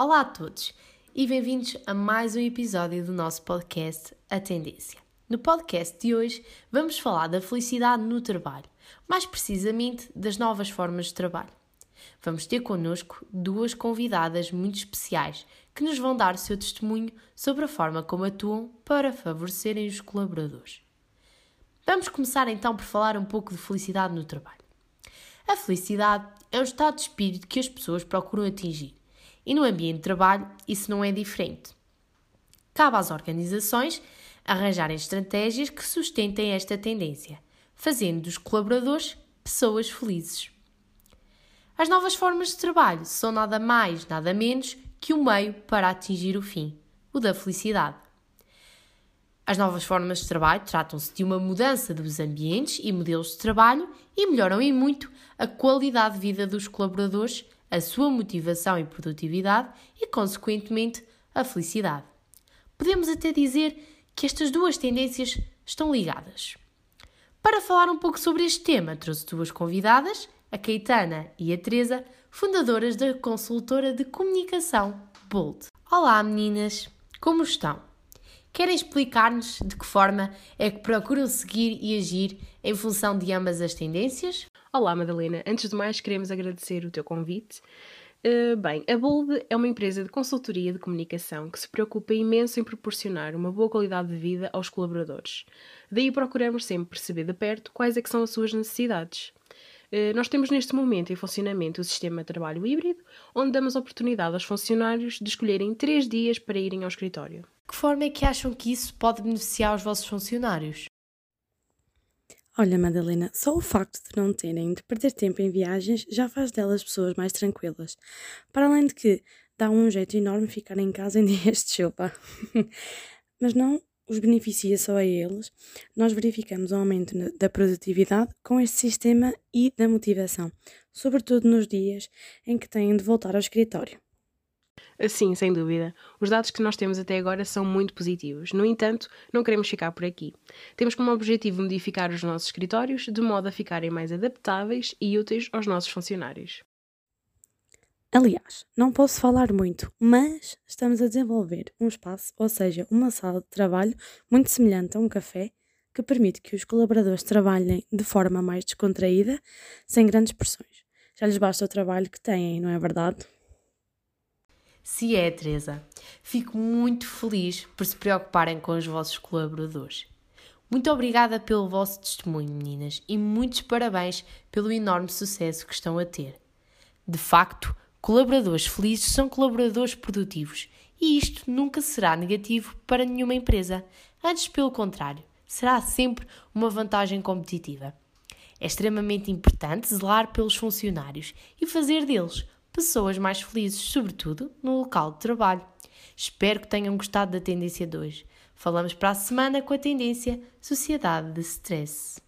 Olá a todos e bem-vindos a mais um episódio do nosso podcast A Tendência. No podcast de hoje vamos falar da felicidade no trabalho, mais precisamente das novas formas de trabalho. Vamos ter connosco duas convidadas muito especiais que nos vão dar o seu testemunho sobre a forma como atuam para favorecerem os colaboradores. Vamos começar então por falar um pouco de felicidade no trabalho. A felicidade é um estado de espírito que as pessoas procuram atingir e no ambiente de trabalho isso não é diferente. Cabe às organizações arranjarem estratégias que sustentem esta tendência, fazendo dos colaboradores pessoas felizes. As novas formas de trabalho são nada mais, nada menos que um meio para atingir o fim, o da felicidade. As novas formas de trabalho tratam-se de uma mudança dos ambientes e modelos de trabalho e melhoram em muito a qualidade de vida dos colaboradores, a sua motivação e produtividade e, consequentemente, a felicidade. Podemos até dizer que estas duas tendências estão ligadas. Para falar um pouco sobre este tema, trouxe duas convidadas, a Caetana e a Teresa, fundadoras da consultora de comunicação Bold. Olá meninas, como estão? Querem explicar-nos de que forma é que procuram seguir e agir em função de ambas as tendências? Olá Madalena, antes de mais queremos agradecer o teu convite. Uh, bem, a Bold é uma empresa de consultoria de comunicação que se preocupa imenso em proporcionar uma boa qualidade de vida aos colaboradores. Daí procuramos sempre perceber de perto quais é são as suas necessidades. Uh, nós temos neste momento em funcionamento o sistema de trabalho híbrido, onde damos oportunidade aos funcionários de escolherem três dias para irem ao escritório. Que forma é que acham que isso pode beneficiar os vossos funcionários? Olha, Madalena, só o facto de não terem de perder tempo em viagens já faz delas pessoas mais tranquilas. Para além de que dá um jeito enorme ficar em casa em dias de chuva. Mas não os beneficia só a eles, nós verificamos um aumento da produtividade com este sistema e da motivação, sobretudo nos dias em que têm de voltar ao escritório. Sim, sem dúvida. Os dados que nós temos até agora são muito positivos. No entanto, não queremos ficar por aqui. Temos como objetivo modificar os nossos escritórios de modo a ficarem mais adaptáveis e úteis aos nossos funcionários. Aliás, não posso falar muito, mas estamos a desenvolver um espaço, ou seja, uma sala de trabalho muito semelhante a um café, que permite que os colaboradores trabalhem de forma mais descontraída, sem grandes pressões. Já lhes basta o trabalho que têm, não é verdade? Se é, Teresa. Fico muito feliz por se preocuparem com os vossos colaboradores. Muito obrigada pelo vosso testemunho, meninas, e muitos parabéns pelo enorme sucesso que estão a ter. De facto, colaboradores felizes são colaboradores produtivos, e isto nunca será negativo para nenhuma empresa. Antes, pelo contrário, será sempre uma vantagem competitiva. É extremamente importante zelar pelos funcionários e fazer deles pessoas mais felizes, sobretudo no local de trabalho. Espero que tenham gostado da tendência de hoje. Falamos para a semana com a tendência Sociedade de Stress.